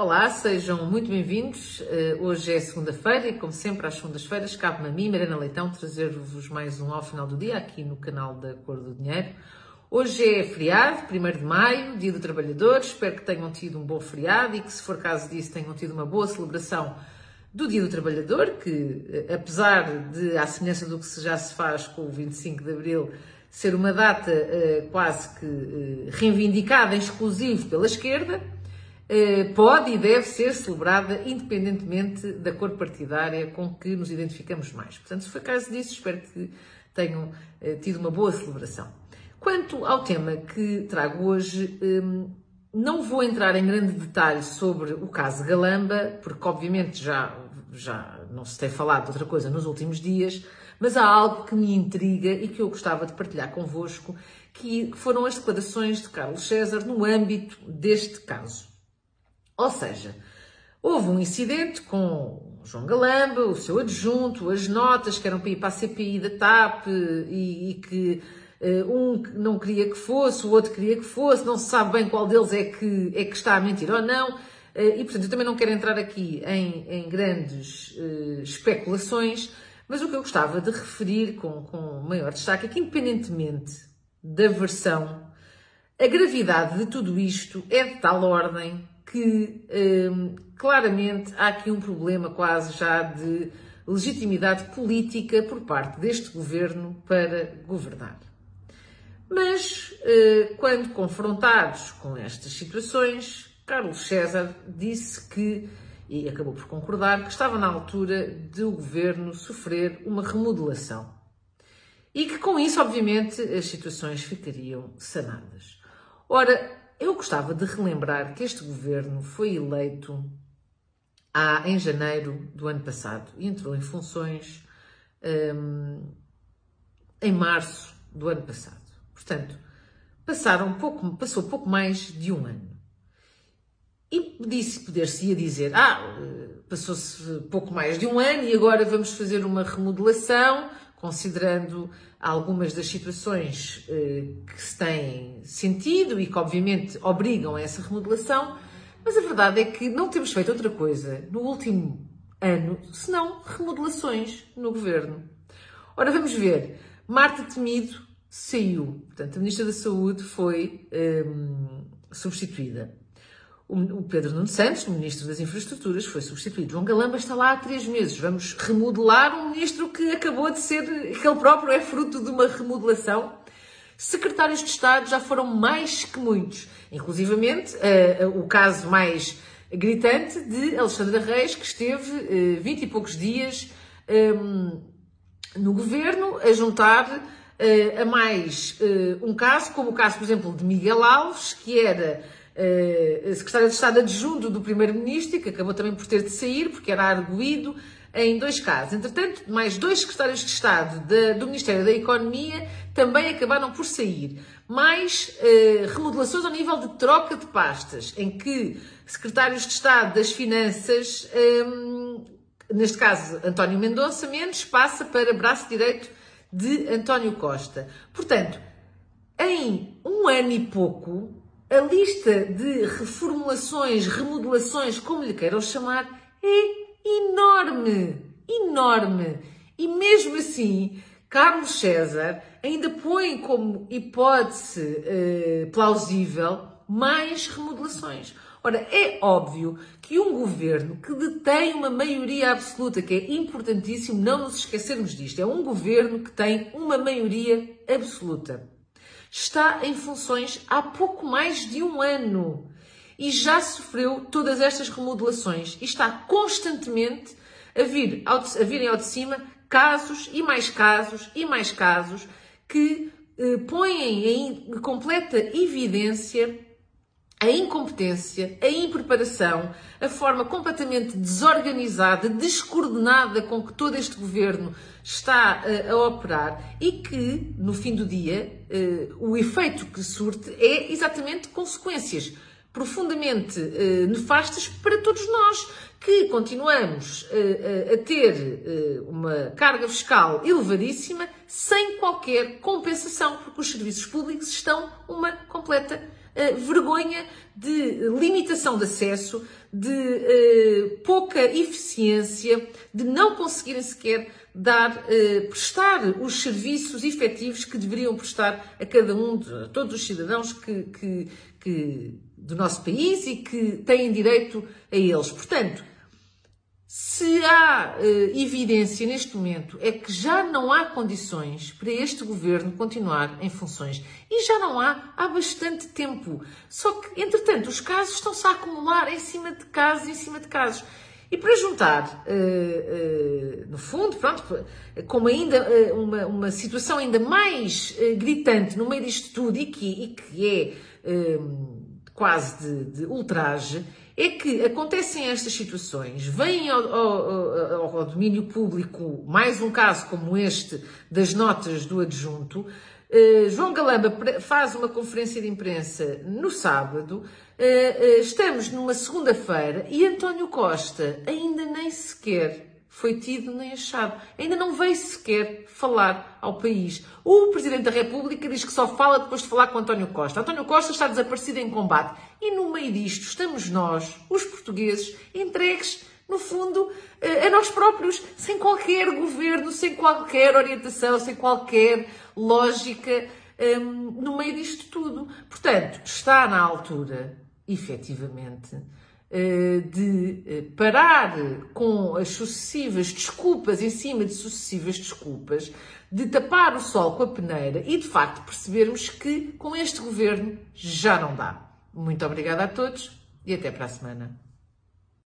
Olá, sejam muito bem-vindos. Uh, hoje é segunda-feira e, como sempre, às segundas-feiras, cabe-me a mim, Mariana Leitão, trazer-vos mais um ao final do dia aqui no canal da Cor do Dinheiro. Hoje é feriado, 1 de maio, Dia do Trabalhador. Espero que tenham tido um bom feriado e que, se for caso disso, tenham tido uma boa celebração do Dia do Trabalhador, que, eh, apesar de, à semelhança do que já se faz com o 25 de Abril, ser uma data uh, quase que reivindicada em exclusivo pela esquerda, eh, pode e deve ser celebrada independentemente da cor partidária com que nos identificamos mais. Portanto, se for caso disso, espero que tenham eh, tido uma boa celebração. Quanto ao tema que trago hoje, hum, não vou entrar em grande detalhe sobre o caso Galamba, porque obviamente já, já não se tem falado de outra coisa nos últimos dias, mas há algo que me intriga e que eu gostava de partilhar convosco, que foram as declarações de Carlos César no âmbito deste caso. Ou seja, houve um incidente com João Galamba, o seu adjunto, as notas que eram para ir para a CPI da TAP e, e que uh, um não queria que fosse, o outro queria que fosse, não se sabe bem qual deles é que, é que está a mentir ou não. Uh, e portanto, eu também não quero entrar aqui em, em grandes uh, especulações, mas o que eu gostava de referir com, com maior destaque é que, independentemente da versão, a gravidade de tudo isto é de tal ordem que um, claramente há aqui um problema quase já de legitimidade política por parte deste governo para governar. Mas, uh, quando confrontados com estas situações, Carlos César disse que, e acabou por concordar, que estava na altura de o governo sofrer uma remodelação. E que com isso, obviamente, as situações ficariam sanadas. Ora, eu gostava de relembrar que este governo foi eleito há, em janeiro do ano passado e entrou em funções um, em março do ano passado. Portanto, passaram pouco, passou pouco mais de um ano. E disse, poder-se-ia dizer, ah, passou-se pouco mais de um ano e agora vamos fazer uma remodelação, considerando algumas das situações eh, que se têm sentido e que, obviamente, obrigam a essa remodelação, mas a verdade é que não temos feito outra coisa no último ano senão remodelações no governo. Ora, vamos ver. Marta Temido saiu, portanto, a Ministra da Saúde foi hum, substituída. O Pedro Nuno Santos, o Ministro das Infraestruturas, foi substituído. João Galamba está lá há três meses. Vamos remodelar um ministro que acabou de ser, que ele próprio é fruto de uma remodelação. Secretários de Estado já foram mais que muitos. Inclusivamente, uh, uh, o caso mais gritante de Alexandra Reis, que esteve uh, 20 e poucos dias um, ehm, no governo a juntar uh, a mais uh, um caso, como o caso, por exemplo, de Miguel Alves, que era uh, secretário de Estado adjunto do Primeiro-Ministro, que acabou também por ter de sair, porque era arguído em dois casos. Entretanto, mais dois secretários de Estado de, do Ministério da Economia também acabaram por sair. Mais uh, remodelações ao nível de troca de pastas, em que secretários de Estado das Finanças, um, ehm, neste caso António Mendonça Mendes, passa para braço direito de António Costa. Portanto, em um ano e pouco, a lista de reformulações, remodelações, como lhe queiram chamar, é enorme, enorme. E mesmo assim, Carlos César ainda põe como hipótese uh, plausível mais remodelações. Ora, é óbvio que um governo que detém uma maioria absoluta, que é importantíssimo não nos esquecermos disto, é um governo que tem uma maioria absoluta está em funções há pouco mais de um ano e já sofreu todas estas remodelações. E está constantemente a, vir, a virem ao de cima casos e mais casos e mais casos que eh, põem em completa evidência a incompetência, a impreparação, a forma completamente desorganizada, descoordenada com que todo este governo está uh, a operar e que, no fim do dia, uh, o efeito que surte é exatamente consequências profundamente uh, nefastas para todos nós, que continuamos a ter uma carga fiscal elevadíssima sem qualquer compensação, porque os serviços públicos estão uma completa uh, vergonha de limitação de acesso, de uh, pouca eficiência, de não conseguirem sequer dar, uh, prestar os serviços efetivos que deveriam prestar a cada um, de, a todos os cidadãos que, que, que, do nosso país e que têm direito a eles. Portanto, há uh, evidência neste momento é que já não há condições para este governo continuar em funções. E já não há há bastante tempo. Só que, entretanto, os casos estão-se a acumular em cima de casos, em cima de casos. E para juntar, uh, uh, no fundo, pronto, como ainda uma, uma situação ainda mais gritante no meio disto tudo e que, e que é quase de, de ultraje, é que acontecem estas situações, vêm ao, ao, ao, domínio público mais um caso como este das notas do adjunto. Uh, João Galamba faz uma conferência de imprensa no sábado, uh, uh, estamos numa segunda-feira e António Costa ainda nem sequer foi tido nem achado. Ainda não veio sequer falar ao país. O Presidente da República diz que só fala depois de falar com António Costa. António Costa está desaparecido em combate. E no meio disto estamos nós, os portugueses, entregues, no fundo, eh, a nós próprios, sem qualquer governo, sem qualquer orientação, sem qualquer lógica ehm, no meio disto tudo. Portanto, está na altura, efetivamente, de eh, parar com as sucessivas desculpas em cima de sucessivas desculpas, de tapar o sol com a peneira e de facto percebermos que com este governo já não dá. Muito obrigada a todos e até para a semana.